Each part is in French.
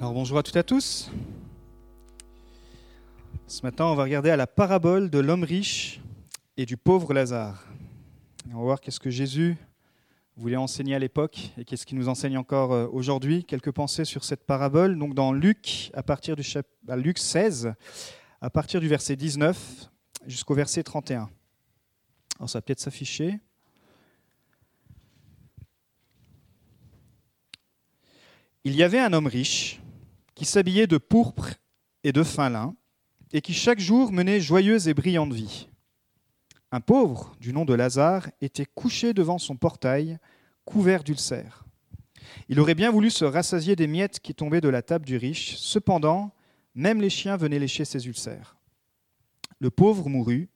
Alors bonjour à toutes et à tous. Ce matin, on va regarder à la parabole de l'homme riche et du pauvre Lazare. on va voir qu'est-ce que Jésus voulait enseigner à l'époque et qu'est-ce qu'il nous enseigne encore euh, aujourd'hui. Quelques pensées sur cette parabole. Donc dans Luc, à partir du chap... Luc 16, à partir du verset 19 jusqu'au verset 31. Alors ça va peut-être s'afficher. Il y avait un homme riche qui s'habillait de pourpre et de fin lin et qui chaque jour menait joyeuse et brillante vie. Un pauvre, du nom de Lazare, était couché devant son portail, couvert d'ulcères. Il aurait bien voulu se rassasier des miettes qui tombaient de la table du riche, cependant, même les chiens venaient lécher ses ulcères. Le pauvre mourut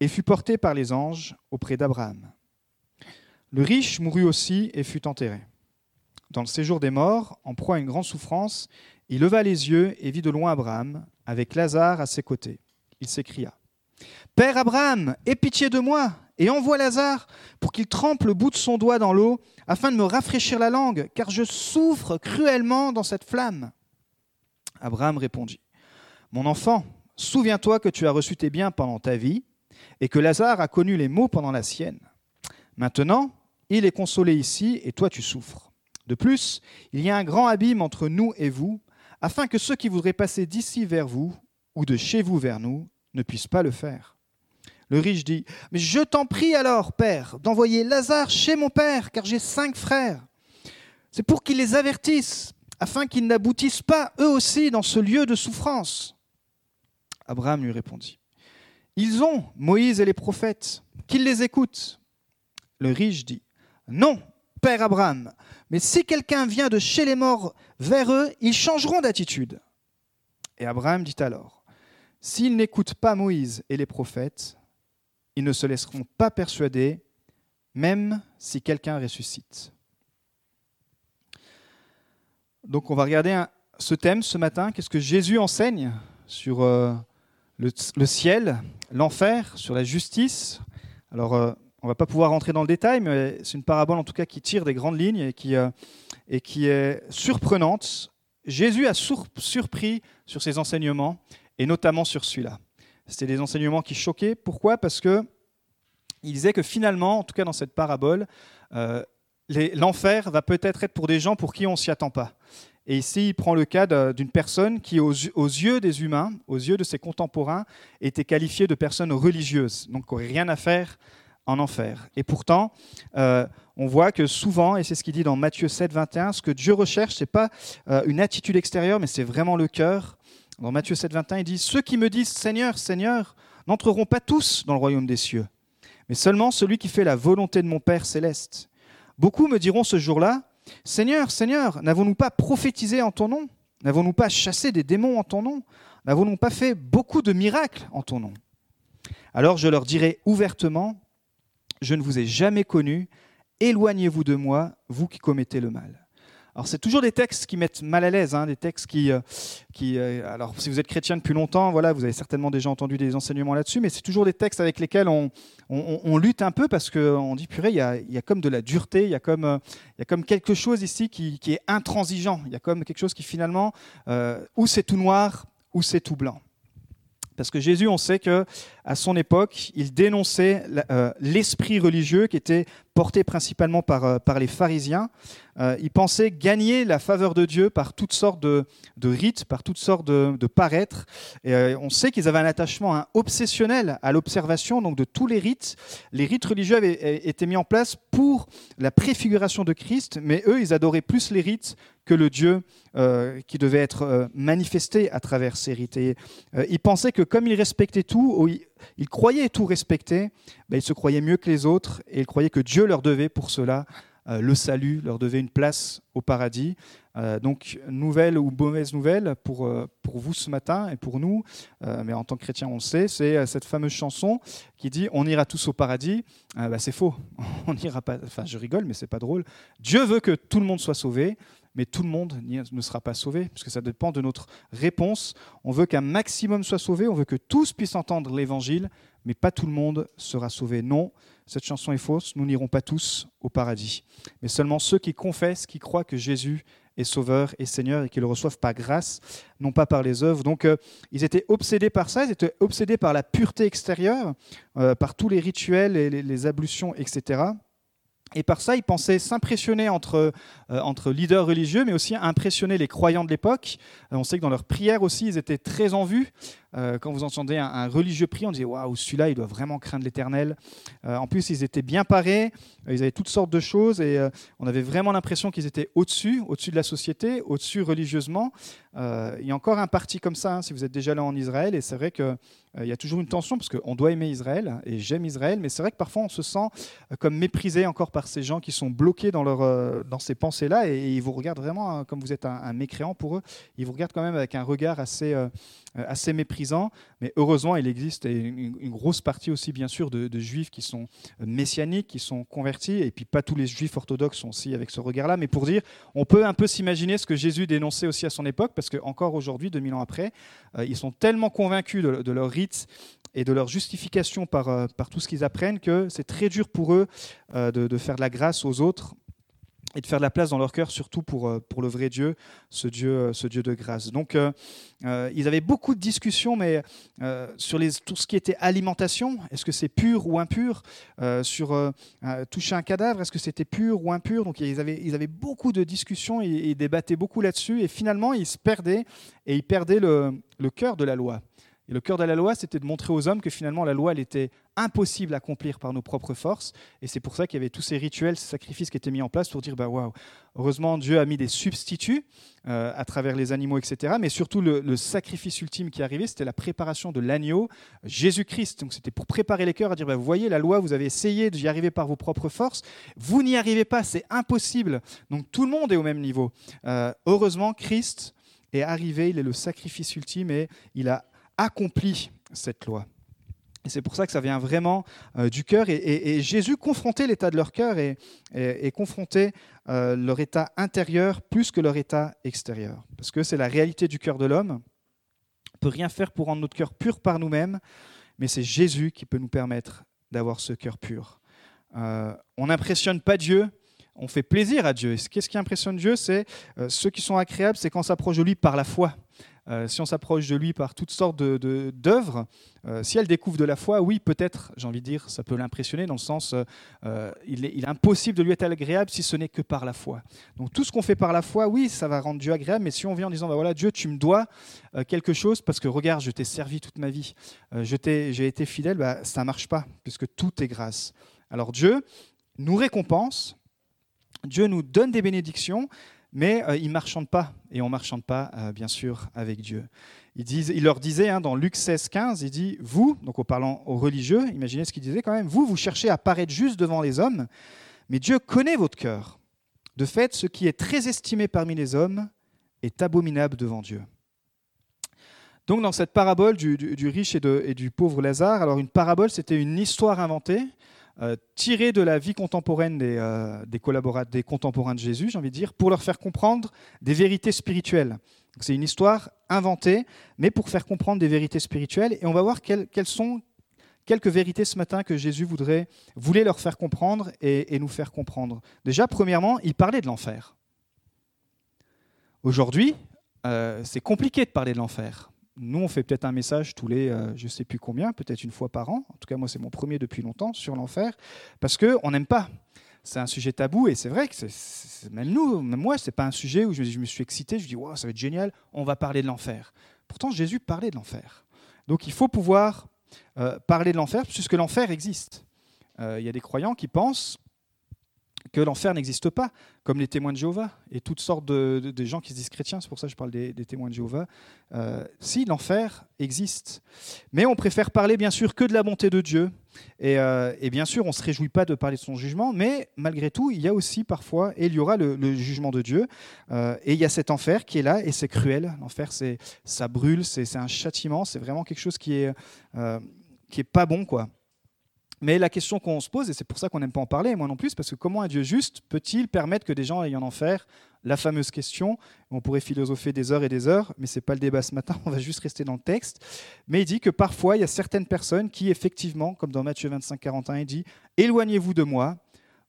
et fut porté par les anges auprès d'Abraham. Le riche mourut aussi et fut enterré. Dans le séjour des morts, en proie à une grande souffrance, il leva les yeux et vit de loin Abraham, avec Lazare à ses côtés. Il s'écria Père Abraham, aie pitié de moi et envoie Lazare pour qu'il trempe le bout de son doigt dans l'eau afin de me rafraîchir la langue, car je souffre cruellement dans cette flamme. Abraham répondit Mon enfant, souviens-toi que tu as reçu tes biens pendant ta vie et que Lazare a connu les maux pendant la sienne. Maintenant, il est consolé ici et toi tu souffres. De plus, il y a un grand abîme entre nous et vous, afin que ceux qui voudraient passer d'ici vers vous ou de chez vous vers nous ne puissent pas le faire. Le riche dit, Mais je t'en prie alors, Père, d'envoyer Lazare chez mon Père, car j'ai cinq frères. C'est pour qu'ils les avertissent, afin qu'ils n'aboutissent pas eux aussi dans ce lieu de souffrance. Abraham lui répondit, Ils ont Moïse et les prophètes, qu'ils les écoutent. Le riche dit, Non, Père Abraham, mais si quelqu'un vient de chez les morts vers eux, ils changeront d'attitude. Et Abraham dit alors, S'ils n'écoutent pas Moïse et les prophètes, ils ne se laisseront pas persuader, même si quelqu'un ressuscite. Donc on va regarder ce thème ce matin, qu'est-ce que Jésus enseigne sur euh, le, ciel, l'enfer, sur la justice? Alors euh, on va pas pouvoir rentrer dans le détail, mais c'est une parabole en tout cas qui tire des grandes lignes et qui, euh, est surprenante. Jésus a surpris sur ses enseignements, et notamment sur celui-là. C'était des enseignements qui choquaient. Pourquoi? Parce que il disait que finalement, en tout cas dans cette parabole, euh, l'enfer va peut-être être pour des gens pour qui on s'y attend pas. Et ici, il prend le cas d'une personne qui, aux, yeux des humains, aux yeux de ses contemporains, était qualifiée de personne religieuse, donc qui n'aurait rien à faire en enfer. Et pourtant, euh, on voit que souvent, et c'est ce qu'il dit dans Matthieu 7, 21, ce que Dieu recherche, ce n'est pas euh, une attitude extérieure, mais c'est vraiment le cœur. Dans Matthieu 7, 21, il dit, Ceux qui me disent Seigneur, Seigneur, n'entreront pas tous dans le royaume des cieux, mais seulement celui qui fait la volonté de mon Père céleste. Beaucoup me diront ce jour-là, Seigneur, Seigneur, n'avons-nous pas prophétisé en ton nom? N'avons-nous pas chassé des démons en ton nom? N'avons-nous pas fait beaucoup de miracles en ton nom Alors je leur dirai ouvertement, je ne vous ai jamais connu, éloignez-vous de moi, vous qui commettez le mal. Alors c'est toujours des textes qui mettent mal à l'aise, hein, des textes qui, euh, qui euh, alors si vous êtes chrétien depuis longtemps, voilà, vous avez certainement déjà entendu des enseignements là-dessus, mais c'est toujours des textes avec lesquels on, on, lutte un peu parce qu'on dit purée, il y, a, y, a, comme de la dureté, il y a comme, euh, y a comme quelque chose ici qui, qui, est intransigeant, il y a comme quelque chose qui finalement, ou c'est tout noir, ou c'est tout blanc. Parce que Jésus, on sait que à son époque, il dénonçait l'esprit religieux qui était porté principalement par, euh, les pharisiens. Euh, ils pensaient gagner la faveur de Dieu par toutes sortes de, rites, par toutes sortes de, de paraîtres. Et euh, on sait qu'ils avaient un attachement obsessionnel à l'observation donc de tous les rites. Les rites religieux avaient été mis en place pour la préfiguration de Christ, mais eux, ils adoraient plus les rites que le Dieu qui devait être manifesté à travers ces rites. Et, ils pensaient que comme ils respectaient tout, ils croyaient tout respecter, ben, ils se croyaient mieux que les autres et ils croyaient que Dieu leur devait pour cela euh, le salut, leur devait une place au paradis. Euh, donc, nouvelle ou mauvaise nouvelle pour, euh, vous ce matin et pour nous, mais en tant que chrétien, on le sait, c'est cette fameuse chanson qui dit On ira tous au paradis. Ben, c'est faux. On n'ira pas. Enfin, je rigole, mais c'est pas drôle. Dieu veut que tout le monde soit sauvé mais tout le monde ne sera pas sauvé, parce que ça dépend de notre réponse. On veut qu'un maximum soit sauvé, on veut que tous puissent entendre l'évangile, mais pas tout le monde sera sauvé. Non, cette chanson est fausse, nous n'irons pas tous au paradis, mais seulement ceux qui confessent, qui croient que Jésus et Sauveur et Seigneur et qu'ils le reçoivent par grâce, non pas par les œuvres. Donc euh, ils étaient obsédés par ça, ils étaient obsédés par la pureté extérieure, euh, par tous les rituels et les, les ablutions, etc. Et par ça, ils pensaient s'impressionner entre, euh, entre leaders religieux, mais aussi impressionner les croyants de l'époque. Euh, on sait que dans leurs prières aussi, ils étaient très en vue. Euh, quand vous entendez un, religieux prier, on disait Waouh, celui-là, il doit vraiment craindre l'éternel. en plus, ils étaient bien parés, ils avaient toutes sortes de choses, et on avait vraiment l'impression qu'ils étaient au-dessus, au-dessus de la société, au-dessus religieusement. il y a encore un parti comme ça, hein, si vous êtes déjà là en Israël, et c'est vrai que euh, il y a toujours une tension parce qu'on doit aimer Israël et j'aime Israël, mais c'est vrai que parfois on se sent euh, comme méprisé encore par ces gens qui sont bloqués dans, leur, euh, dans ces pensées-là et, ils vous regardent vraiment hein, comme vous êtes un, mécréant pour eux. Ils vous regardent quand même avec un regard assez, assez mais heureusement il existe une, grosse partie aussi bien sûr de, juifs qui sont messianiques, qui sont convertis, et puis pas tous les juifs orthodoxes sont aussi avec ce regard-là, mais pour dire, on peut un peu s'imaginer ce que Jésus dénonçait aussi à son époque, parce qu'encore aujourd'hui, 2000 ans après, ils sont tellement convaincus de, de leur et de leur justification par, euh, tout ce qu'ils apprennent que c'est très dur pour eux euh, de, faire de la grâce aux autres et de faire de la place dans leur cœur, surtout pour, euh, pour le vrai Dieu, ce Dieu, ce Dieu de grâce. Donc, ils avaient beaucoup de discussions, mais sur les, tout ce qui était alimentation, est-ce que c'est pur ou impur Sur toucher un cadavre, est-ce que c'était pur ou impur? Donc, ils avaient, ils avaient beaucoup de discussions et, ils débattaient beaucoup là-dessus, et finalement, ils se perdaient, et ils perdaient le, le cœur de la loi. Et le cœur de la loi, c'était de montrer aux hommes que finalement la loi, elle était impossible à accomplir par nos propres forces. Et c'est pour ça qu'il y avait tous ces rituels, ces sacrifices qui étaient mis en place pour dire, bah waouh, heureusement Dieu a mis des substituts euh, à travers les animaux, etc. Mais surtout le, sacrifice ultime qui arrivait, c'était la préparation de l'agneau, Jésus-Christ. Donc c'était pour préparer les cœurs à dire, bah, vous voyez, la loi, vous avez essayé d'y arriver par vos propres forces, vous n'y arrivez pas, c'est impossible. Donc tout le monde est au même niveau. Euh, heureusement, Christ est arrivé, il est le sacrifice ultime et il a accompli cette loi. Et c'est pour ça que ça vient vraiment euh, du cœur. Et, Jésus confrontait l'état de leur cœur et, confrontait euh, leur état intérieur plus que leur état extérieur. Parce que c'est la réalité du cœur de l'homme. On ne peut rien faire pour rendre notre cœur pur par nous-mêmes, mais c'est Jésus qui peut nous permettre d'avoir ce cœur pur. Euh, on n'impressionne pas Dieu, on fait plaisir à Dieu. Qu'est-ce qui impressionne Dieu C'est ceux qui sont agréables, c'est quand on s'approche de lui par la foi. Euh, si on s'approche de lui par toutes sortes d'œuvres, euh, si elle découvre de la foi, oui, peut-être, j'ai envie de dire, ça peut l'impressionner dans le sens, euh, il, est, impossible de lui être agréable si ce n'est que par la foi. Donc tout ce qu'on fait par la foi, oui, ça va rendre Dieu agréable, mais si on vient en disant, bah voilà, Dieu, tu me dois quelque chose parce que regarde, je t'ai servi toute ma vie, j'ai été fidèle, bah, ça ne marche pas, puisque tout est grâce. Alors Dieu nous récompense, Dieu nous donne des bénédictions, mais euh, ils ne marchandent pas, et on ne marchande pas, euh, bien sûr, avec Dieu. Il, leur disait, hein, dans Luc 16, 15, il dit, vous, donc en parlant aux religieux, imaginez ce qu'il disait quand même, vous, vous cherchez à paraître juste devant les hommes, mais Dieu connaît votre cœur. De fait, ce qui est très estimé parmi les hommes est abominable devant Dieu. Donc dans cette parabole du, riche et, et, du pauvre Lazare, alors une parabole, c'était une histoire inventée euh, tiré de la vie contemporaine des, euh, des, des contemporains de Jésus, j'ai envie de dire, pour leur faire comprendre des vérités spirituelles. C'est une histoire inventée, mais pour faire comprendre des vérités spirituelles. Et on va voir quelles, sont quelques vérités ce matin que Jésus voudrait, voulait leur faire comprendre et, nous faire comprendre. Déjà, premièrement, il parlait de l'enfer. Aujourd'hui, euh, c'est compliqué de parler de l'enfer. Nous, on fait peut-être un message tous les, euh, je ne sais plus combien, peut-être une fois par an. En tout cas, moi, c'est mon premier depuis longtemps sur l'enfer, parce qu'on n'aime pas. C'est un sujet tabou, et c'est vrai que même nous, même moi, c'est pas un sujet où je, me suis excité, je dis, wow, ça va être génial, on va parler de l'enfer. Pourtant, Jésus parlait de l'enfer. Donc, il faut pouvoir euh, parler de l'enfer, puisque l'enfer existe. Euh, il y a des croyants qui pensent que l'enfer n'existe pas, comme les témoins de Jéhovah et toutes sortes de, gens qui se disent chrétiens, c'est pour ça que je parle des, témoins de Jéhovah. Euh, si, l'enfer existe. Mais on préfère parler bien sûr que de la bonté de Dieu. Et, euh, bien sûr, on ne se réjouit pas de parler de son jugement, mais malgré tout, il y a aussi parfois, et il y aura le, jugement de Dieu, euh, et il y a cet enfer qui est là, et c'est cruel. L'enfer, ça brûle, c'est un châtiment, c'est vraiment quelque chose qui est, qui est pas bon, quoi. Mais la question qu'on se pose, et c'est pour ça qu'on n'aime pas en parler, moi non plus, parce que comment un Dieu juste peut-il permettre que des gens aillent en enfer? La fameuse question, on pourrait philosopher des heures et des heures, mais ce n'est pas le débat ce matin, on va juste rester dans le texte. Mais il dit que parfois, il y a certaines personnes qui, effectivement, comme dans Matthieu 25, 41, il dit Éloignez-vous de moi,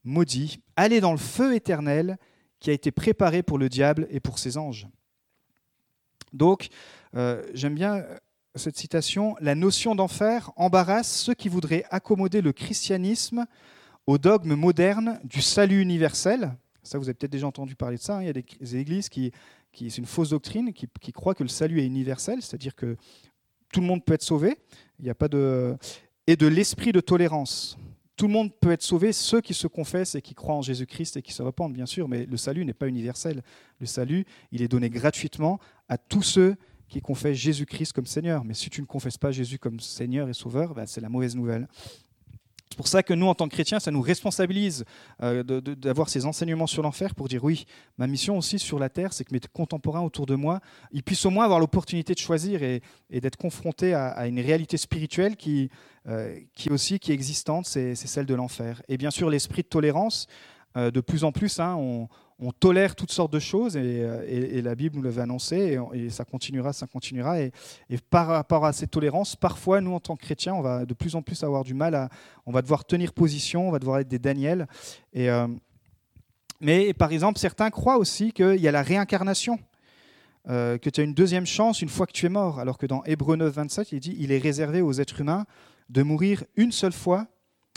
maudit, allez dans le feu éternel qui a été préparé pour le diable et pour ses anges. Donc, euh, j'aime bien cette citation, la notion d'enfer embarrasse ceux qui voudraient accommoder le christianisme au dogme moderne du salut universel. Ça, vous avez peut-être déjà entendu parler de ça. Hein. Il y a des, églises qui, c'est une fausse doctrine, qui, qui croient que le salut est universel, c'est-à-dire que tout le monde peut être sauvé. Il n'y a pas de et de l'esprit de tolérance. Tout le monde peut être sauvé, ceux qui se confessent et qui croient en Jésus-Christ et qui se repentent, bien sûr, mais le salut n'est pas universel. Le salut, il est donné gratuitement à tous ceux qui confessent Jésus-Christ comme Seigneur. Mais si tu ne confesses pas Jésus comme Seigneur et Sauveur, bah, c'est la mauvaise nouvelle. C'est pour ça que nous, en tant que chrétiens, ça nous responsabilise euh, d'avoir ces enseignements sur l'enfer pour dire oui, ma mission aussi sur la terre, c'est que mes contemporains autour de moi, ils puissent au moins avoir l'opportunité de choisir et, d'être confrontés à, une réalité spirituelle qui, euh, qui aussi qui est existante, c'est celle de l'enfer. Et bien sûr, l'esprit de tolérance, euh, de plus en plus, hein, on, on tolère toutes sortes de choses euh, et, la Bible nous l'avait annoncé et, ça continuera, ça continuera. Et, par rapport à cette tolérance, parfois, nous, en tant que chrétiens, on va de plus en plus avoir du mal à. On va devoir tenir position, on va devoir être des Daniel. Et, euh, mais par exemple, certains croient aussi qu'il y a la réincarnation, euh, que tu as une deuxième chance une fois que tu es mort, alors que dans Hébreu 9, 27, il dit il est réservé aux êtres humains de mourir une seule fois,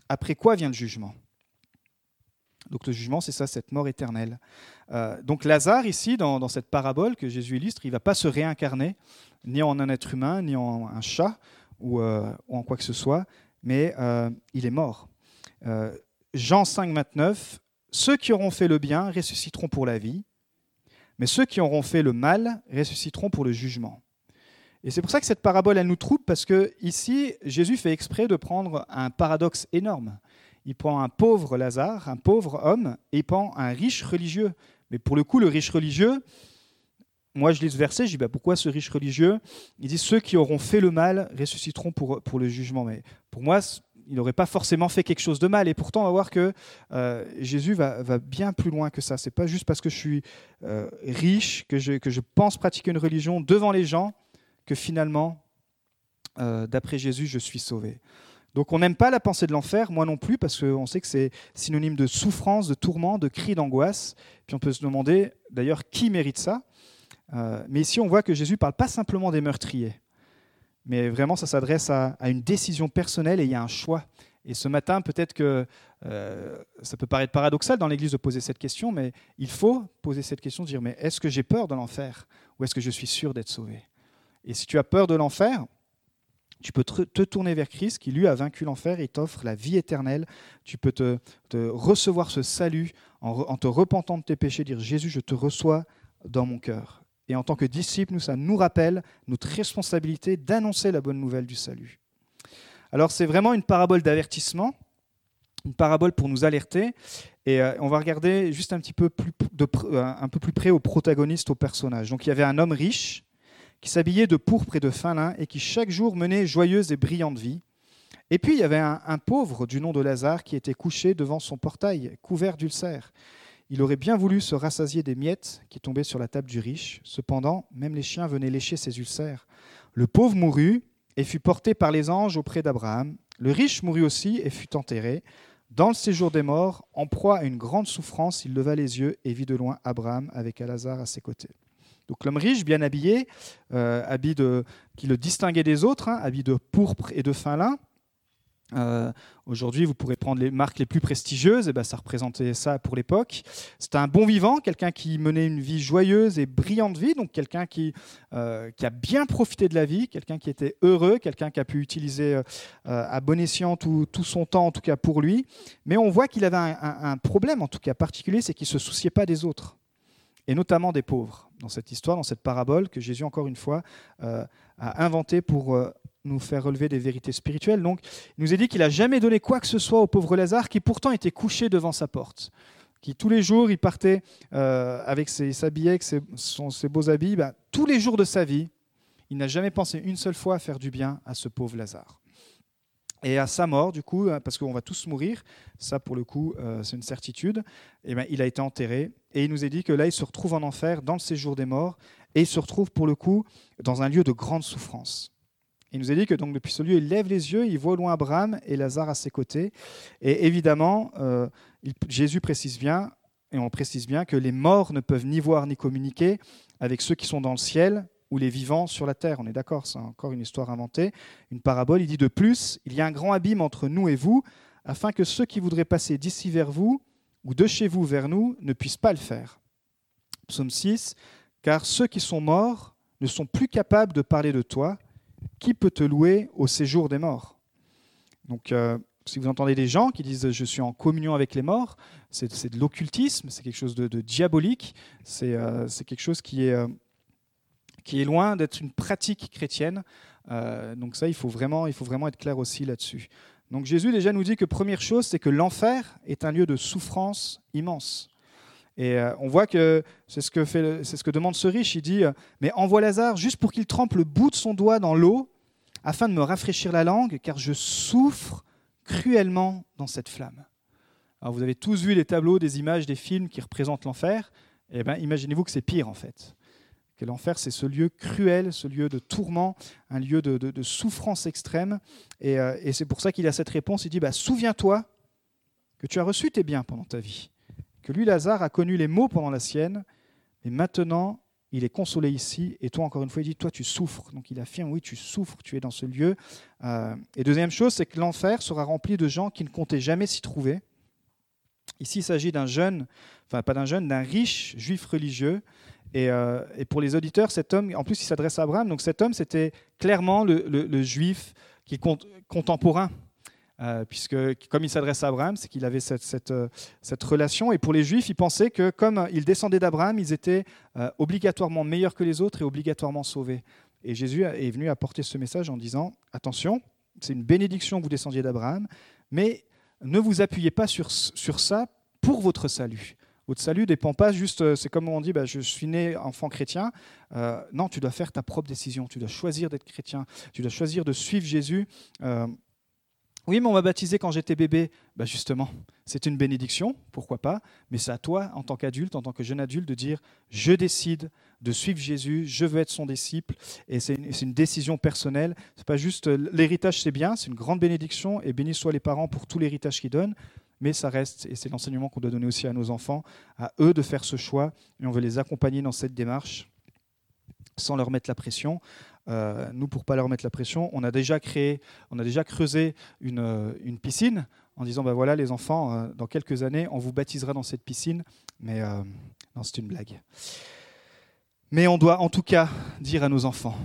après quoi vient le jugement. Donc le jugement, c'est ça, cette mort éternelle. Euh, donc Lazare, ici, dans, cette parabole que Jésus illustre, il ne va pas se réincarner, ni en un être humain, ni en un chat, ou, euh, en quoi que ce soit, mais euh, il est mort. Jean 5, 29, Ceux qui auront fait le bien ressusciteront pour la vie, mais ceux qui auront fait le mal ressusciteront pour le jugement. Et c'est pour ça que cette parabole, elle nous trouble, parce que ici, Jésus fait exprès de prendre un paradoxe énorme il prend un pauvre Lazare, un pauvre homme, et prend un riche religieux. Mais pour le coup, le riche religieux, moi je lis ce verset, je dis bah, pourquoi ce riche religieux? Il dit ceux qui auront fait le mal ressusciteront pour, le jugement. Mais pour moi, il n'aurait pas forcément fait quelque chose de mal. Et pourtant, on va voir que euh, Jésus va, bien plus loin que ça. C'est pas juste parce que je suis euh, riche, que je, que je pense pratiquer une religion devant les gens, que finalement, euh, d'après Jésus, je suis sauvé. Donc on n'aime pas la pensée de l'enfer, moi non plus, parce qu'on sait que c'est synonyme de souffrance, de tourment, de cri d'angoisse. Puis on peut se demander d'ailleurs qui mérite ça? Euh, mais ici on voit que Jésus parle pas simplement des meurtriers, mais vraiment ça s'adresse à, une décision personnelle et il y a un choix. Et ce matin, peut-être que euh, ça peut paraître paradoxal dans l'Église de poser cette question, mais il faut poser cette question, dire mais est-ce que j'ai peur de l'enfer ou est-ce que je suis sûr d'être sauvé? Et si tu as peur de l'enfer, tu peux te tourner vers Christ qui, lui, a vaincu l'enfer et t'offre la vie éternelle. Tu peux te, recevoir ce salut en, te repentant de tes péchés, dire Jésus, je te reçois dans mon cœur. Et en tant que disciple, ça nous rappelle notre responsabilité d'annoncer la bonne nouvelle du salut. Alors c'est vraiment une parabole d'avertissement, une parabole pour nous alerter. Et euh, on va regarder juste un petit peu plus, de, un peu plus près au protagoniste, au personnage. Donc il y avait un homme riche qui s'habillait de pourpre et de fin lin et qui chaque jour menait joyeuse et brillante vie. Et puis il y avait un, pauvre du nom de Lazare qui était couché devant son portail, couvert d'ulcères. Il aurait bien voulu se rassasier des miettes qui tombaient sur la table du riche. Cependant, même les chiens venaient lécher ses ulcères. Le pauvre mourut et fut porté par les anges auprès d'Abraham. Le riche mourut aussi et fut enterré. Dans le séjour des morts, en proie à une grande souffrance, il leva les yeux et vit de loin Abraham avec Lazare à ses côtés. Donc l'homme riche, bien habillé, euh, qui le distinguait des autres, hein, habit de pourpre et de fin lin. Euh, aujourd'hui, vous pourrez prendre les marques les plus prestigieuses, et ben, ça représentait ça pour l'époque. C'était un bon vivant, quelqu'un qui menait une vie joyeuse et brillante vie, donc quelqu'un qui, euh, qui a bien profité de la vie, quelqu'un qui était heureux, quelqu'un qui a pu utiliser à bon escient tout, son temps, en tout cas pour lui. Mais on voit qu'il avait un, problème, en tout cas particulier, c'est qu'il ne se souciait pas des autres, et notamment des pauvres dans cette histoire, dans cette parabole que Jésus, encore une fois, euh, a inventé pour euh, nous faire relever des vérités spirituelles. Donc, il nous a dit qu'il n'a jamais donné quoi que ce soit au pauvre Lazare, qui pourtant était couché devant sa porte, qui tous les jours, il partait euh, avec ses, s'habillait avec ses, ses, beaux habits. Ben, tous les jours de sa vie, il n'a jamais pensé une seule fois à faire du bien à ce pauvre Lazare. Et à sa mort, du coup, euh, parce qu'on va tous mourir, ça pour le coup, euh, c'est une certitude, et eh bien, il a été enterré. Et il nous est dit que là, il se retrouve en enfer, dans le séjour des morts, et il se retrouve pour le coup dans un lieu de grande souffrance. Il nous a dit que donc depuis ce lieu, il lève les yeux, il voit loin Abraham et Lazare à ses côtés. Et évidemment, euh, Jésus précise bien, et on précise bien, que les morts ne peuvent ni voir ni communiquer avec ceux qui sont dans le ciel ou les vivants sur la terre. On est d'accord, c'est encore une histoire inventée, une parabole. Il dit de plus, il y a un grand abîme entre nous et vous, afin que ceux qui voudraient passer d'ici vers vous ou de chez vous vers nous ne puissent pas le faire. Psaume 6, car ceux qui sont morts ne sont plus capables de parler de toi. Qui peut te louer au séjour des morts? Donc, euh, si vous entendez des gens qui disent je suis en communion avec les morts, c'est de l'occultisme, c'est quelque chose de, diabolique, euh, c'est quelque chose qui est, euh, qui est loin d'être une pratique chrétienne. donc ça, il faut, vraiment, il faut vraiment être clair aussi là-dessus. Donc Jésus déjà nous dit que première chose, c'est que l'enfer est un lieu de souffrance immense. Et euh, on voit que c'est ce que, fait, c'est ce que demande ce riche. Il dit euh, Mais envoie Lazare juste pour qu'il trempe le bout de son doigt dans l'eau, afin de me rafraîchir la langue, car je souffre cruellement dans cette flamme. Alors vous avez tous vu les tableaux, des images, des films qui représentent l'enfer. Eh bien, imaginez-vous que c'est pire en fait. Que l'enfer, c'est ce lieu cruel, ce lieu de tourment, un lieu de, souffrance extrême. Euh, et, c'est pour ça qu'il a cette réponse. Il dit bah, Souviens-toi que tu as reçu tes biens pendant ta vie que lui, Lazare, a connu les maux pendant la sienne, mais maintenant, il est consolé ici, et toi, encore une fois, il dit, toi, tu souffres. Donc il affirme, oui, tu souffres, tu es dans ce lieu. Euh, et deuxième chose, c'est que l'enfer sera rempli de gens qui ne comptaient jamais s'y trouver. Ici, il s'agit d'un jeune, enfin pas d'un jeune, d'un riche juif religieux. Et, euh, pour les auditeurs, cet homme, en plus, il s'adresse à Abraham, donc cet homme, c'était clairement le, juif qui est contemporain euh, puisque comme il s'adresse à Abraham, c'est qu'il avait cette, euh, cette, relation. Et pour les Juifs, ils pensaient que comme ils descendaient d'Abraham, ils étaient obligatoirement meilleurs que les autres et obligatoirement sauvés. Et Jésus est venu apporter ce message en disant, attention, c'est une bénédiction que vous descendiez d'Abraham, mais ne vous appuyez pas sur ça pour votre salut. Votre salut dépend pas juste, c'est comme on dit, bah, je suis né enfant chrétien. non, tu dois faire ta propre décision. Tu dois choisir d'être chrétien. Tu dois choisir de suivre Jésus. Oui, mais on m'a baptisé quand j'étais bébé. Bah justement, c'est une bénédiction, pourquoi pas, mais c'est à toi, en tant qu'adulte, en tant que jeune adulte, de dire je décide de suivre Jésus, je veux être son disciple, et c'est une, décision personnelle. C'est pas juste l'héritage, c'est bien, c'est une grande bénédiction, et bénis soient les parents pour tout l'héritage qu'ils donnent, mais ça reste, et c'est l'enseignement qu'on doit donner aussi à nos enfants, à eux de faire ce choix, et on veut les accompagner dans cette démarche sans leur mettre la pression. Euh, nous, pour pas leur mettre la pression, on a déjà créé, on a déjà creusé une, euh, une piscine en disant ben voilà les enfants, euh, dans quelques années, on vous baptisera dans cette piscine. Mais non, c'est une blague. Mais on doit en tout cas dire à nos enfants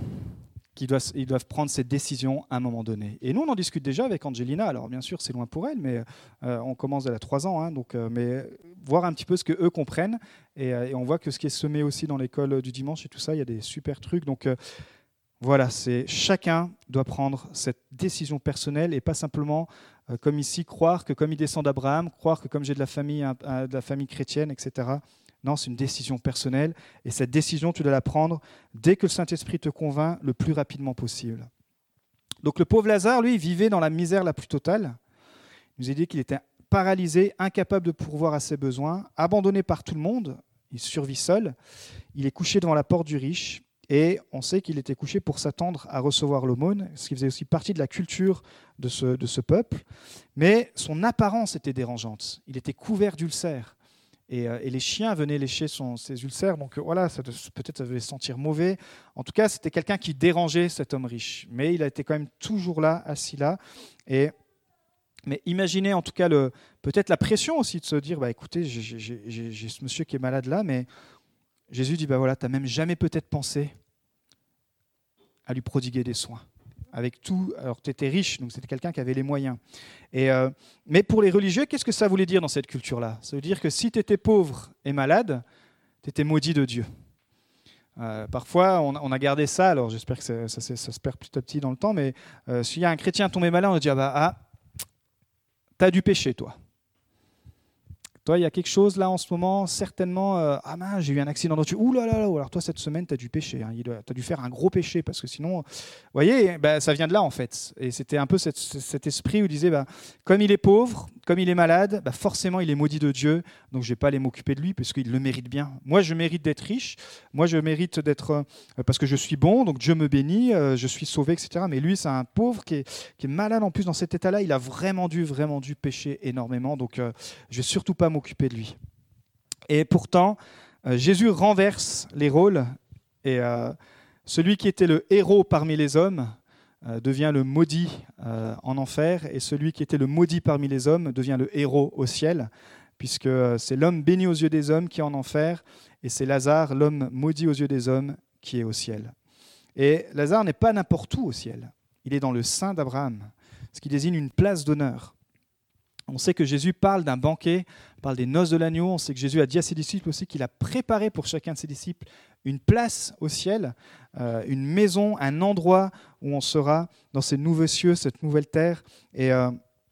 qu'ils doivent, prendre cette décision à un moment donné. Et nous, on en discute déjà avec Angelina. Alors, bien sûr, c'est loin pour elle, mais on commence elle a 3 ans. Hein, donc, mais voir un petit peu ce que eux comprennent. Et, on voit que ce qui est semé aussi dans l'école du dimanche et tout ça, il y a des super trucs. Donc, voilà, c'est chacun doit prendre cette décision personnelle et pas simplement, euh, comme ici, croire que comme il descend d'Abraham, croire que comme j'ai de de la famille chrétienne, etc. Non, c'est une décision personnelle et cette décision, tu dois la prendre dès que le Saint-Esprit te convainc le plus rapidement possible. Donc le pauvre Lazare, lui, vivait dans la misère la plus totale. Il nous a dit qu'il était paralysé, incapable de pourvoir à ses besoins, abandonné par tout le monde. Il survit seul. Il est couché devant la porte du riche et on sait qu'il était couché pour s'attendre à recevoir l'aumône, ce qui faisait aussi partie de la culture de ce, de ce peuple. Mais son apparence était dérangeante. Il était couvert d'ulcères. Et, euh, et, les chiens venaient lécher ses ulcères. Donc voilà, peut-être ça devait sentir mauvais. En tout cas, c'était quelqu'un qui dérangeait cet homme riche. Mais il a été quand même toujours là, assis là. Et, mais imaginez en tout cas peut-être la pression aussi de se dire, bah, écoutez, j'ai ce monsieur qui est malade là, mais Jésus dit, bah voilà, tu n'as même jamais peut-être pensé à lui prodiguer des soins. Avec tout, alors tu étais riche, donc c'était quelqu'un qui avait les moyens. Et, euh, mais pour les religieux, qu'est-ce que ça voulait dire dans cette culture-là? Ça veut dire que si tu étais pauvre et malade, tu étais maudit de Dieu. Euh, parfois, on, a gardé ça, alors j'espère que ça, se perd petit à petit dans le temps, mais euh, s'il y a un chrétien tombé malade, on va dire ah, ah, t'as du péché, toi. Toi, il y a quelque chose là en ce moment, certainement. Euh, ah mince, j'ai eu un accident de Ouh là là là. Alors toi, cette semaine, tu as dû pécher. Hein, tu as dû faire un gros péché parce que sinon, vous voyez, ben, ça vient de là en fait. Et c'était un peu cet esprit où il disait, bah, comme il est pauvre, comme il est malade, bah, forcément, il est maudit de Dieu. Donc je vais pas aller m'occuper de lui parce qu'il le mérite bien. Moi, je mérite d'être riche. Moi, je mérite d'être euh, parce que je suis bon. Donc Dieu me bénit, euh, je suis sauvé, etc. Mais lui, c'est un pauvre qui est, qui est, malade en plus dans cet état-là. Il a vraiment dû, vraiment dû pécher énormément. Donc je vais surtout pas m'occuper de lui. Et pourtant, euh, Jésus renverse les rôles et euh, celui qui était le héros parmi les hommes euh, devient le maudit en enfer et celui qui était le maudit parmi les hommes devient le héros au ciel, puisque c'est l'homme béni aux yeux des hommes qui est en enfer et c'est Lazare, l'homme maudit aux yeux des hommes, qui est au ciel. Et Lazare n'est pas n'importe où au ciel, il est dans le sein d'Abraham, ce qui désigne une place d'honneur. On sait que Jésus parle d'un banquet, parle des noces de l'agneau. On sait que Jésus a dit à ses disciples aussi qu'il a préparé pour chacun de ses disciples une place au ciel, euh, une maison, un endroit où on sera dans ces nouveaux cieux, cette nouvelle terre. Et euh,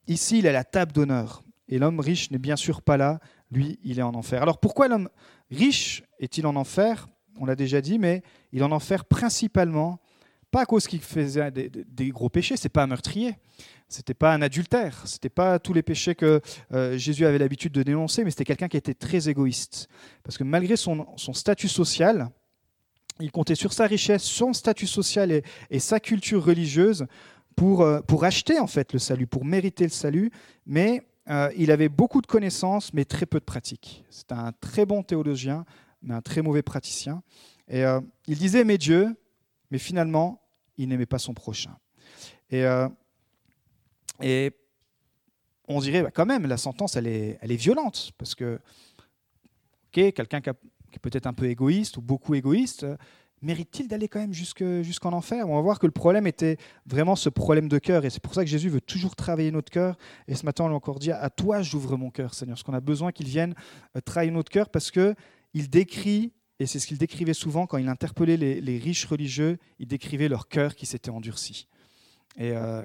ici, il est la table d'honneur. Et l'homme riche n'est bien sûr pas là. Lui, il est en enfer. Alors pourquoi l'homme riche est-il en enfer? On l'a déjà dit, mais il est en enfer principalement, pas à cause qu'il faisait des, gros péchés, c'est pas un meurtrier c'était pas un adultère, c'était pas tous les péchés que euh, Jésus avait l'habitude de dénoncer, mais c'était quelqu'un qui était très égoïste. Parce que malgré son, statut social, il comptait sur sa richesse, son statut social et, sa culture religieuse pour, euh, pour acheter en fait le salut, pour mériter le salut, mais euh, il avait beaucoup de connaissances, mais très peu de pratique. C'était un très bon théologien, mais un très mauvais praticien. Et il disait aimer Dieu, mais finalement, il n'aimait pas son prochain. Et et on dirait bah, quand même, la sentence, elle est, violente, parce que ok, quelqu'un qui, est peut-être un peu égoïste ou beaucoup égoïste, mérite-t-il d'aller quand même jusqu'en enfer? On va voir que le problème était vraiment ce problème de cœur, et c'est pour ça que Jésus veut toujours travailler notre cœur. Et ce matin, on l'a encore dit, à toi j'ouvre mon cœur, Seigneur, parce qu'on a besoin qu'il vienne euh, travailler notre cœur, parce que il décrit, et c'est ce qu'il décrivait souvent quand il interpellait les, riches religieux, il décrivait leur cœur qui s'était endurci. Et euh,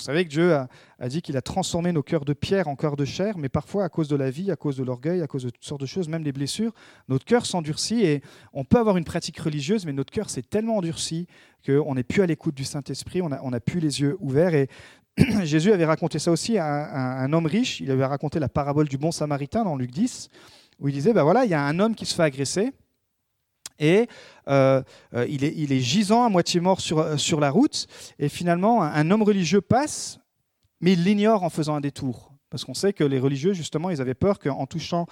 vous savez que Dieu a, dit qu'il a transformé nos cœurs de pierre en cœurs de chair, mais parfois, à cause de la vie, à cause de l'orgueil, à cause de toutes sortes de choses, même des blessures, notre cœur s'endurcit et on peut avoir une pratique religieuse, mais notre cœur s'est tellement endurci qu'on n'est plus à l'écoute du Saint-Esprit, on n'a plus les yeux ouverts. Et Jésus avait raconté ça aussi à un, homme riche, il avait raconté la parabole du bon samaritain dans Luc 10, où il disait, ben voilà, il y a un homme qui se fait agresser, et euh, euh, il, est, il, gisant, à moitié mort sur, euh, sur la route, et finalement un, homme religieux passe, mais il l'ignore en faisant un détour. Parce qu'on sait que les religieux, justement, ils avaient peur qu'en touchant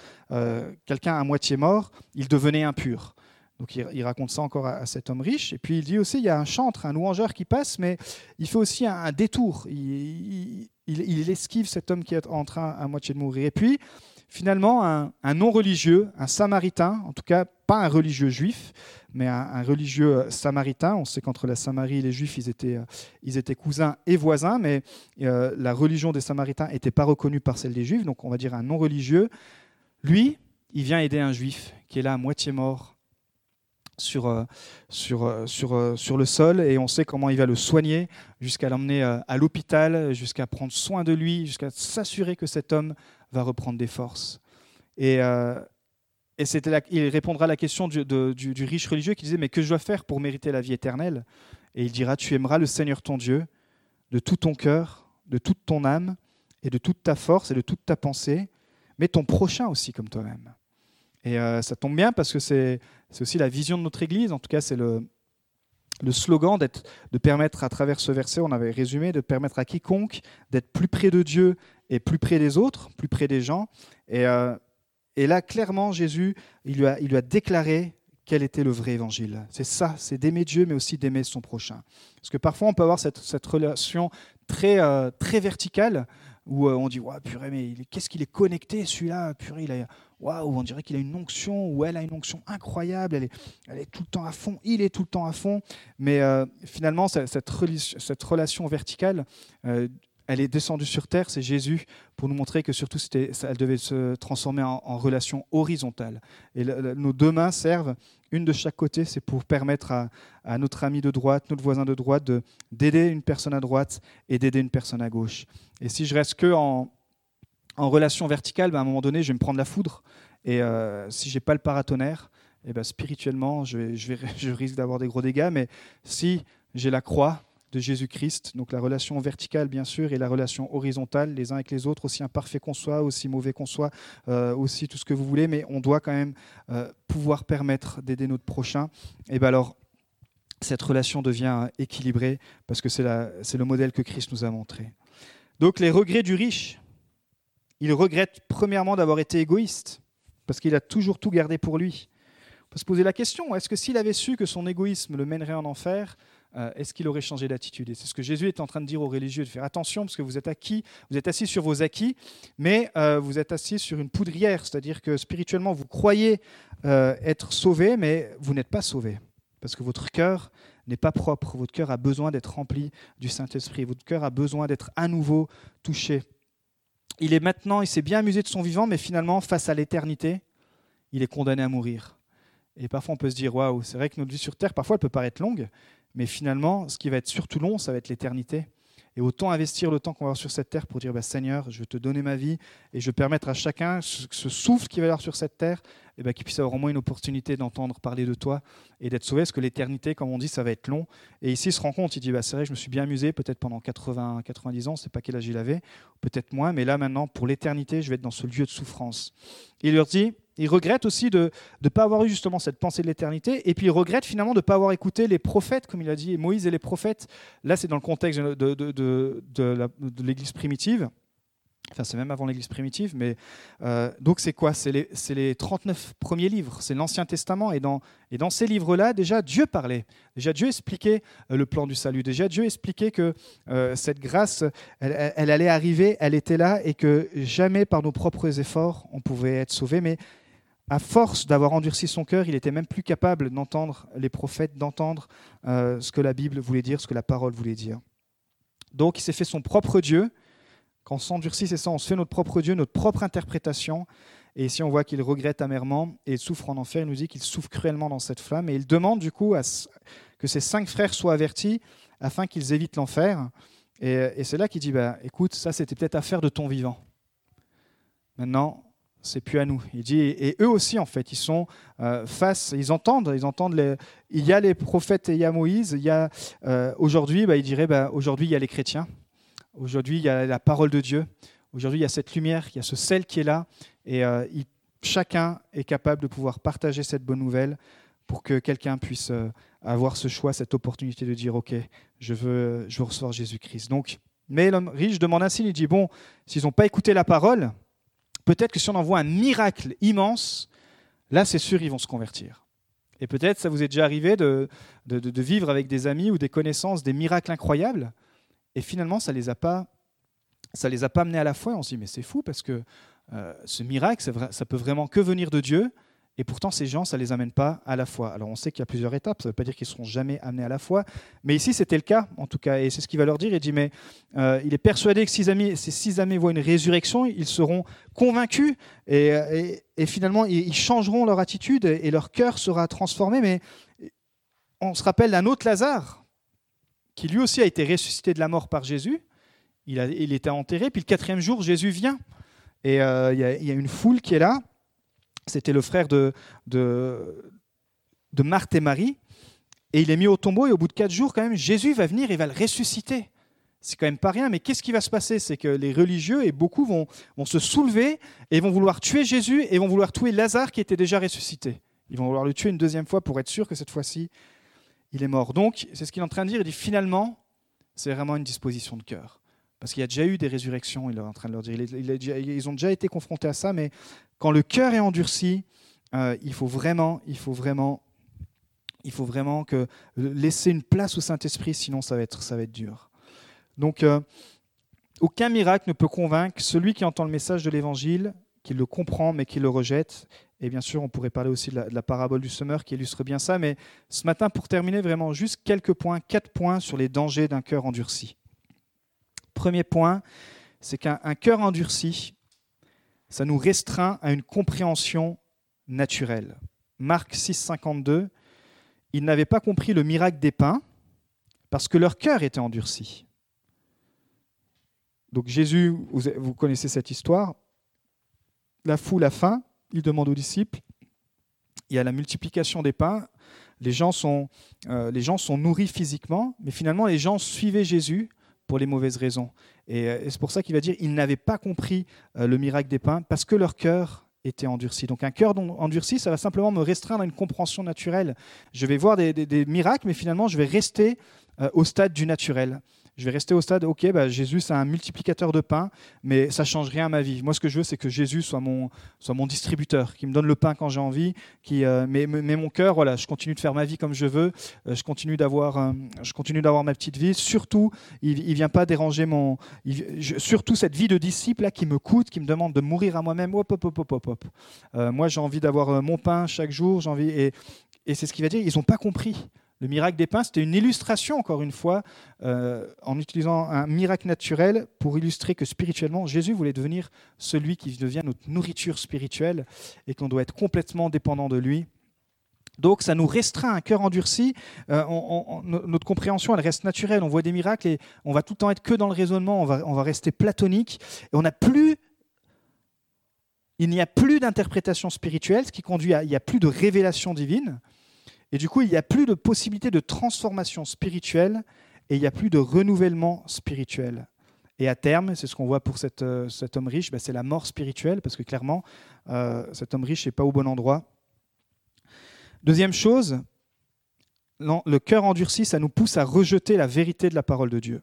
quelqu'un à moitié mort, il devenait impur. Donc il, raconte ça encore à, cet homme riche. Et puis il dit aussi, il y a un chantre, un louangeur qui passe, mais il fait aussi un, détour. Il, il, esquive cet homme qui est en train à moitié de mourir. Et puis finalement, un, non-religieux, un samaritain, en tout cas pas un religieux juif, mais un, religieux euh, samaritain. On sait qu'entre la Samarie et les juifs, ils étaient, euh, cousins et voisins, mais euh, la religion des samaritains n'était pas reconnue par celle des juifs, donc on va dire un non-religieux. Lui, il vient aider un juif qui est là à moitié mort sur le sol et on sait comment il va le soigner jusqu'à l'emmener à l'hôpital, jusqu'à prendre soin de lui, jusqu'à s'assurer que cet homme va reprendre des forces. Et, euh, et il répondra à la question du, du, riche religieux qui disait Mais que je dois faire pour mériter la vie éternelle? Et il dira Tu aimeras le Seigneur ton Dieu de tout ton cœur, de toute ton âme, et de toute ta force et de toute ta pensée, mais ton prochain aussi comme toi-même. Et euh, ça tombe bien parce que c'est aussi la vision de notre Église, en tout cas c'est le, le slogan de permettre à travers ce verset, on avait résumé, de permettre à quiconque d'être plus près de Dieu et plus près des autres, plus près des gens. Et, euh, là, clairement, Jésus, il lui, a, déclaré quel était le vrai évangile. C'est ça, c'est d'aimer Dieu, mais aussi d'aimer son prochain. Parce que parfois, on peut avoir cette, relation très, euh, très verticale, où euh, on dit, ouais, purée, mais qu'est-ce qu'il est connecté, celui-là, purée, il a, waouh, on dirait qu'il a une onction, ou elle a une onction incroyable, elle est, elle est tout le temps à fond, il est tout le temps à fond. Mais finalement, cette, relation verticale, elle est descendue sur terre, c'est Jésus, pour nous montrer que surtout elle devait se transformer en, relation horizontale. Et nos deux mains servent, une de chaque côté, c'est pour permettre à, notre ami de droite, notre voisin de droite, d'aider une personne à droite et d'aider une personne à gauche. Et si je reste que en, relation verticale, ben, à un moment donné, je vais me prendre la foudre. Et euh, si j'ai pas le paratonnerre, et eh ben, spirituellement, je, risque d'avoir des gros dégâts. Mais si j'ai la croix, de Jésus-Christ. Donc la relation verticale, bien sûr, et la relation horizontale, les uns avec les autres, aussi imparfait qu'on soit, aussi mauvais qu'on soit, euh, aussi tout ce que vous voulez, mais on doit quand même euh, pouvoir permettre d'aider notre prochain. Et bien alors, cette relation devient équilibrée parce que c'est le modèle que Christ nous a montré. Donc les regrets du riche, il regrette premièrement d'avoir été égoïste. parce qu'il a toujours tout gardé pour lui. On peut se poser la question, est-ce que s'il avait su que son égoïsme le mènerait en enfer, euh, est-ce qu'il aurait changé d'attitude? Et c'est ce que Jésus est en train de dire aux religieux, de faire attention, parce que vous êtes, acquis, vous êtes assis sur vos acquis, mais euh, vous êtes assis sur une poudrière, c'est-à-dire que spirituellement, vous croyez euh, être sauvé, mais vous n'êtes pas sauvé, parce que votre cœur n'est pas propre, votre cœur a besoin d'être rempli du Saint-Esprit, votre cœur a besoin d'être à nouveau touché. Il est maintenant, il s'est bien amusé de son vivant, mais finalement, face à l'éternité, il est condamné à mourir. Et parfois, on peut se dire, waouh, c'est vrai que notre vie sur Terre, parfois, elle peut paraître longue, mais finalement, ce qui va être surtout long, ça va être l'éternité. Et autant investir le temps qu'on va avoir sur cette terre pour dire bah, Seigneur, je veux te donner ma vie et je veux permettre à chacun ce, souffle qui va y avoir sur cette terre, et bah, qu'il puisse avoir au moins une opportunité d'entendre parler de toi et d'être sauvé. Parce que l'éternité, comme on dit, ça va être long. Et ici, il se rend compte, il dit bah, C'est vrai, je me suis bien amusé, peut-être pendant 80, 90 ans, sais pas quel âge il avait, peut-être moins, mais là maintenant, pour l'éternité, je vais être dans ce lieu de souffrance. Il leur dit il regrette aussi de ne pas avoir eu justement cette pensée de l'éternité, et puis il regrette finalement de ne pas avoir écouté les prophètes, comme il a dit, Moïse et les prophètes. Là, c'est dans le contexte de, de, de, l'Église primitive. Enfin, c'est même avant l'Église primitive, mais euh, donc c'est quoi? C'est les, les, 39 premiers livres, c'est l'Ancien Testament, et dans, ces livres-là, déjà Dieu parlait, déjà Dieu expliquait euh, le plan du salut, déjà Dieu expliquait que euh, cette grâce, elle, allait arriver, elle était là, et que jamais par nos propres efforts on pouvait être sauvé, mais à force d'avoir endurci son cœur, il était même plus capable d'entendre les prophètes, d'entendre ce que la Bible voulait dire, ce que la parole voulait dire. Donc il s'est fait son propre Dieu. Quand on s'endurcit, c'est ça, on se fait notre propre Dieu, notre propre interprétation. Et ici, on voit qu'il regrette amèrement et il souffre en enfer. Il nous dit qu'il souffre cruellement dans cette flamme. Et il demande du coup à, que ses cinq frères soient avertis afin qu'ils évitent l'enfer. Et, c'est là qu'il dit, bah, écoute, ça c'était peut-être affaire de ton vivant. Maintenant, c'est plus à nous. Il dit, et eux aussi, en fait, ils sont euh, face, ils entendent, ils entendent il y a les prophètes et il y a Moïse, il y a, euh, aujourd'hui, bah, il dirait, bah, aujourd'hui, il y a les chrétiens, aujourd'hui, il y a la parole de Dieu, aujourd'hui, il y a cette lumière, il y a ce sel qui est là, et euh, chacun est capable de pouvoir partager cette bonne nouvelle pour que quelqu'un puisse avoir ce choix, cette opportunité de dire, OK, je veux, je veux recevoir Jésus-Christ. Donc, mais l'homme riche demande ainsi, il dit, bon, s'ils n'ont pas écouté la parole, peut-être que si on envoie un miracle immense, là, c'est sûr, ils vont se convertir. Et peut-être ça vous est déjà arrivé de, vivre avec des amis ou des connaissances des miracles incroyables, et finalement, ça les a pas ça les a pas amenés à la foi. On se dit, mais c'est fou parce que euh, ce miracle, ça peut vraiment que venir de Dieu. Et pourtant, ces gens, ça ne les amène pas à la foi. Alors, on sait qu'il y a plusieurs étapes, ça ne veut pas dire qu'ils ne seront jamais amenés à la foi. Mais ici, c'était le cas, en tout cas. Et c'est ce qu'il va leur dire. Il dit, mais euh, il est persuadé que si amis, ces six amis voient une résurrection, ils seront convaincus. Et, finalement, ils changeront leur attitude et leur cœur sera transformé. Mais on se rappelle d'un autre Lazare, qui lui aussi a été ressuscité de la mort par Jésus. Il, était enterré. Puis le quatrième jour, Jésus vient. Et euh, il y a une foule qui est là. C'était le frère de, de, Marthe et Marie. Et il est mis au tombeau et au bout de quatre jours, quand même, Jésus va venir et va le ressusciter. C'est quand même pas rien, mais qu'est-ce qui va se passer? C'est que les religieux et beaucoup vont, vont se soulever et vont vouloir tuer Jésus et vont vouloir tuer Lazare qui était déjà ressuscité. Ils vont vouloir le tuer une deuxième fois pour être sûr que cette fois-ci, il est mort. Donc, c'est ce qu'il est en train de dire. Il dit finalement, c'est vraiment une disposition de cœur. Parce qu'il y a déjà eu des résurrections, il est en train de leur dire. ils ont déjà été confrontés à ça, mais quand le cœur est endurci, euh, il faut vraiment, il faut vraiment, il faut vraiment que laisser une place au Saint-Esprit, sinon ça va être, ça va être dur. Donc, euh, aucun miracle ne peut convaincre celui qui entend le message de l'Évangile, qui le comprend mais qui le rejette. Et bien sûr, on pourrait parler aussi de la, parabole du semeur qui illustre bien ça. Mais ce matin, pour terminer, vraiment juste quelques points, quatre points sur les dangers d'un cœur endurci. Premier point, c'est qu'un cœur endurci, ça nous restreint à une compréhension naturelle. Marc 6, 52, ils n'avaient pas compris le miracle des pains parce que leur cœur était endurci. Donc Jésus, vous connaissez cette histoire, la foule a faim, il demande aux disciples, il y a la multiplication des pains, les gens sont, euh, les gens sont nourris physiquement, mais finalement les gens suivaient Jésus pour les mauvaises raisons. Euh, et, c'est pour ça qu'il va dire ils n'avaient pas compris euh, le miracle des pains parce que leur cœur était endurci. Donc un cœur endurci, ça va simplement me restreindre à une compréhension naturelle. Je vais voir des, miracles, mais finalement, je vais rester euh, au stade du naturel. Je vais rester au stade, ok, bah, Jésus c'est un multiplicateur de pain, mais ça change rien à ma vie. Moi ce que je veux c'est que Jésus soit mon, soit mon distributeur, qui me donne le pain quand j'ai envie, qui, euh, mais, mais, mon cœur, voilà, je continue de faire ma vie comme je veux, euh, je continue d'avoir, euh, ma petite vie. Surtout, il, ne vient pas déranger mon, surtout cette vie de disciple là qui me coûte, qui me demande de mourir à moi-même. Hop, hop, hop, hop, hop. moi j'ai envie d'avoir mon pain chaque jour, j'ai et, et c'est ce qu'il va dire. Ils n'ont pas compris. Le miracle des pains, c'était une illustration, encore une fois, euh, en utilisant un miracle naturel pour illustrer que spirituellement, Jésus voulait devenir celui qui devient notre nourriture spirituelle et qu'on doit être complètement dépendant de lui. Donc ça nous restreint un cœur endurci. Euh, notre compréhension, elle reste naturelle. On voit des miracles et on va tout le temps être que dans le raisonnement. On va, on va rester platonique et on n'a plus il n'y a plus d'interprétation spirituelle, ce qui conduit à il n'y a plus de révélation divine. Et du coup, il n'y a plus de possibilité de transformation spirituelle et il n'y a plus de renouvellement spirituel. Et à terme, c'est ce qu'on voit pour euh, cet homme riche, bah, c'est la mort spirituelle, parce que clairement, euh, cet homme riche n'est pas au bon endroit. Deuxième chose, le cœur endurci, ça nous pousse à rejeter la vérité de la parole de Dieu.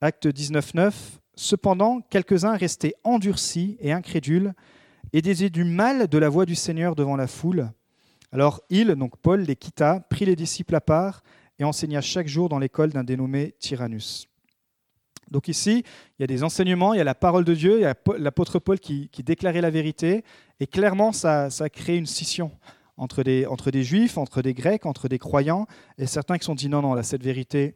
Acte 19, 9. Cependant, quelques-uns restaient endurcis et incrédules et disaient du mal de la voix du Seigneur devant la foule. Alors il, donc Paul, les quitta, prit les disciples à part et enseigna chaque jour dans l'école d'un dénommé Tyrannus. Donc ici, il y a des enseignements, il y a la parole de Dieu, il y a l'apôtre Paul qui, déclarait la vérité, et clairement, ça, a créé une scission entre des, entre des juifs, entre des grecs, entre des croyants, et certains qui sont dit non, non, là, cette vérité,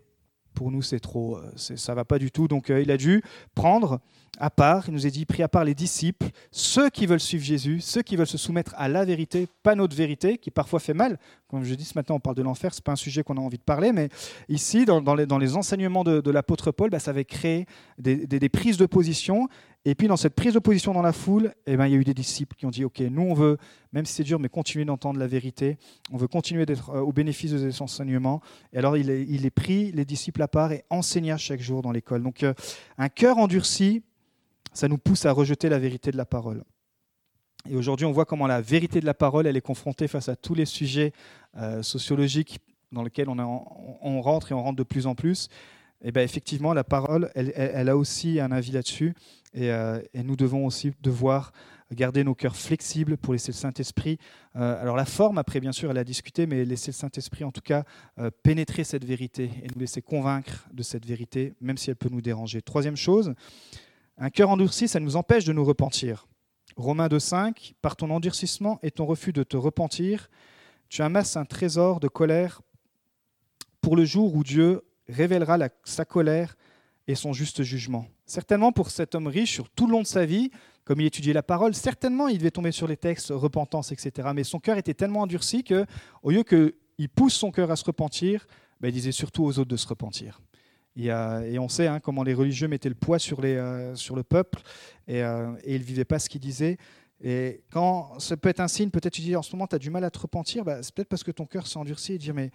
pour nous, c'est trop, euh, ça va pas du tout. Donc euh, il a dû prendre à part, il nous a dit, pris à part les disciples, ceux qui veulent suivre Jésus, ceux qui veulent se soumettre à la vérité, pas notre vérité, qui parfois fait mal. Comme je dis ce matin, on parle de l'enfer, ce n'est pas un sujet qu'on a envie de parler, mais ici, dans, les, enseignements de, l'apôtre Paul, bah, ça avait créé des, prises de position. Et puis dans cette prise de position dans la foule, eh ben, il y a eu des disciples qui ont dit, OK, nous on veut, même si c'est dur, mais continuer d'entendre la vérité, on veut continuer d'être euh, au bénéfice de ces enseignements. Et alors il est, il pris les disciples à part et enseigna chaque jour dans l'école. Donc euh, un cœur endurci, ça nous pousse à rejeter la vérité de la parole. Et aujourd'hui, on voit comment la vérité de la parole, elle est confrontée face à tous les sujets euh, sociologiques dans lesquels on, rentre et on rentre de plus en plus. Et bien effectivement, la parole, elle, a aussi un avis là-dessus. Euh, et, nous devons aussi devoir garder nos cœurs flexibles pour laisser le Saint-Esprit. Euh, alors la forme, après, bien sûr, elle a discuté, mais laisser le Saint-Esprit, en tout cas, pénétrer cette vérité et nous laisser convaincre de cette vérité, même si elle peut nous déranger. Troisième chose, un cœur endurci, ça nous empêche de nous repentir. Romains 2.5, par ton endurcissement et ton refus de te repentir, tu amasses un trésor de colère pour le jour où Dieu révélera sa colère et son juste jugement. Certainement pour cet homme riche, sur tout le long de sa vie, comme il étudiait la parole, certainement il devait tomber sur les textes repentance, etc. Mais son cœur était tellement endurci que, au lieu qu'il pousse son cœur à se repentir, ben, il disait surtout aux autres de se repentir. Et, on sait hein, comment les religieux mettaient le poids sur, euh, le peuple et, euh, et ils ne vivaient pas ce qu'ils disaient. Et quand ça peut être un signe, peut-être tu dis en ce moment tu as du mal à te repentir, bah, c'est peut-être parce que ton cœur s'est endurci et dire mais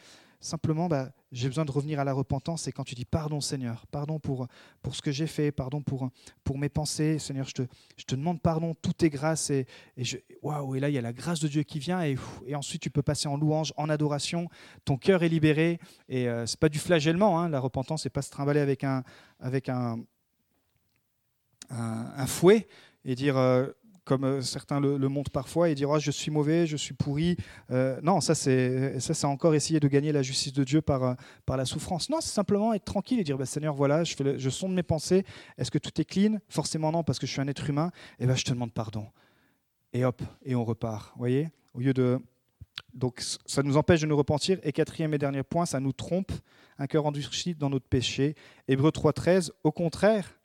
simplement bah, j'ai besoin de revenir à la repentance. Et quand tu dis pardon Seigneur, pardon pour, ce que j'ai fait, pardon pour, mes pensées, Seigneur, je te, demande pardon, tout est grâce. Et, je, et là il y a la grâce de Dieu qui vient et, ensuite tu peux passer en louange, en adoration, ton cœur est libéré. Et euh, c'est pas du flagellement, hein, la repentance, c'est pas se trimballer avec un, avec un, un, fouet et dire euh, comme euh, certains le, montrent parfois, et dire oh, je suis mauvais, je suis pourri. Euh, non, ça c'est ça c'est encore essayer de gagner la justice de Dieu par, euh, par la souffrance. Non, c'est simplement être tranquille et dire bah, Seigneur, voilà, je, sonde mes pensées. Est-ce que tout est clean? Forcément non, parce que je suis un être humain. Et eh ben, je te demande pardon. Et hop, et on repart. Voyez? Au lieu de donc ça nous empêche de nous repentir. Et quatrième et dernier point, ça nous trompe, un cœur endurci dans notre péché. Hébreu 3.13, au contraire,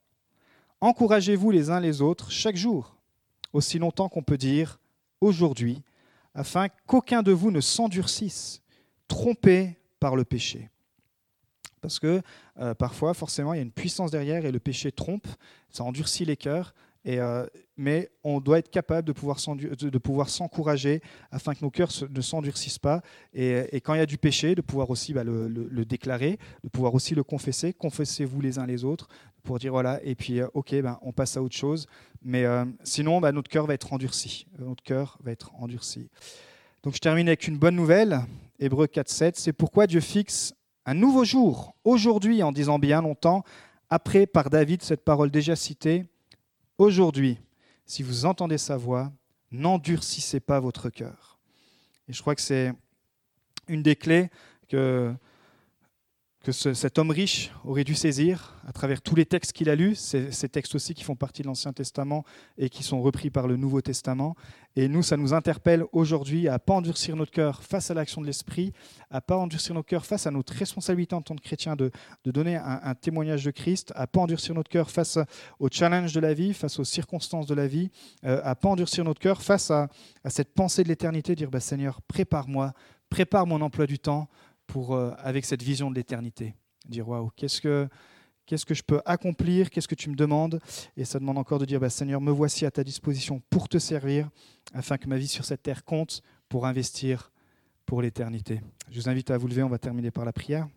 encouragez-vous les uns les autres chaque jour aussi longtemps qu'on peut dire aujourd'hui, afin qu'aucun de vous ne s'endurcisse, trompé par le péché. Parce que euh, parfois, forcément, il y a une puissance derrière et le péché trompe, ça endurcit les cœurs, euh, mais on doit être capable de pouvoir, s'encourager afin que nos cœurs ne s'endurcissent pas. Et, quand il y a du péché, de pouvoir aussi bah, le, déclarer, de pouvoir aussi le confesser. Confessez-vous les uns les autres pour dire voilà, et puis euh, ok, ben, on passe à autre chose. Mais euh, sinon, bah, notre cœur va être endurci. Notre cœur va être endurci. Donc je termine avec une bonne nouvelle. Hébreu 4.7, c'est pourquoi Dieu fixe un nouveau jour, aujourd'hui, en disant bien longtemps, après par David cette parole déjà citée, aujourd'hui, si vous entendez sa voix, n'endurcissez pas votre cœur. Et je crois que c'est une des clés que que cet homme riche aurait dû saisir à travers tous les textes qu'il a lus, ces, textes aussi qui font partie de l'Ancien Testament et qui sont repris par le Nouveau Testament. Et nous, ça nous interpelle aujourd'hui à ne pas endurcir notre cœur face à l'action de l'Esprit, à ne pas endurcir notre cœur face à notre responsabilité en tant que chrétien de, donner un, un, témoignage de Christ, à ne pas endurcir notre cœur face aux challenges de la vie, face aux circonstances de la vie, euh, à ne pas endurcir notre cœur face à, à cette pensée de l'éternité, dire bah, Seigneur, prépare-moi, prépare mon emploi du temps euh, avec cette vision de l'éternité. Dire waouh, qu'est-ce que, qu'est-ce que je peux accomplir, qu'est-ce que tu me demandes? Et ça demande encore de dire bah, Seigneur, me voici à ta disposition pour te servir, afin que ma vie sur cette terre compte pour investir pour l'éternité. Je vous invite à vous lever, on va terminer par la prière.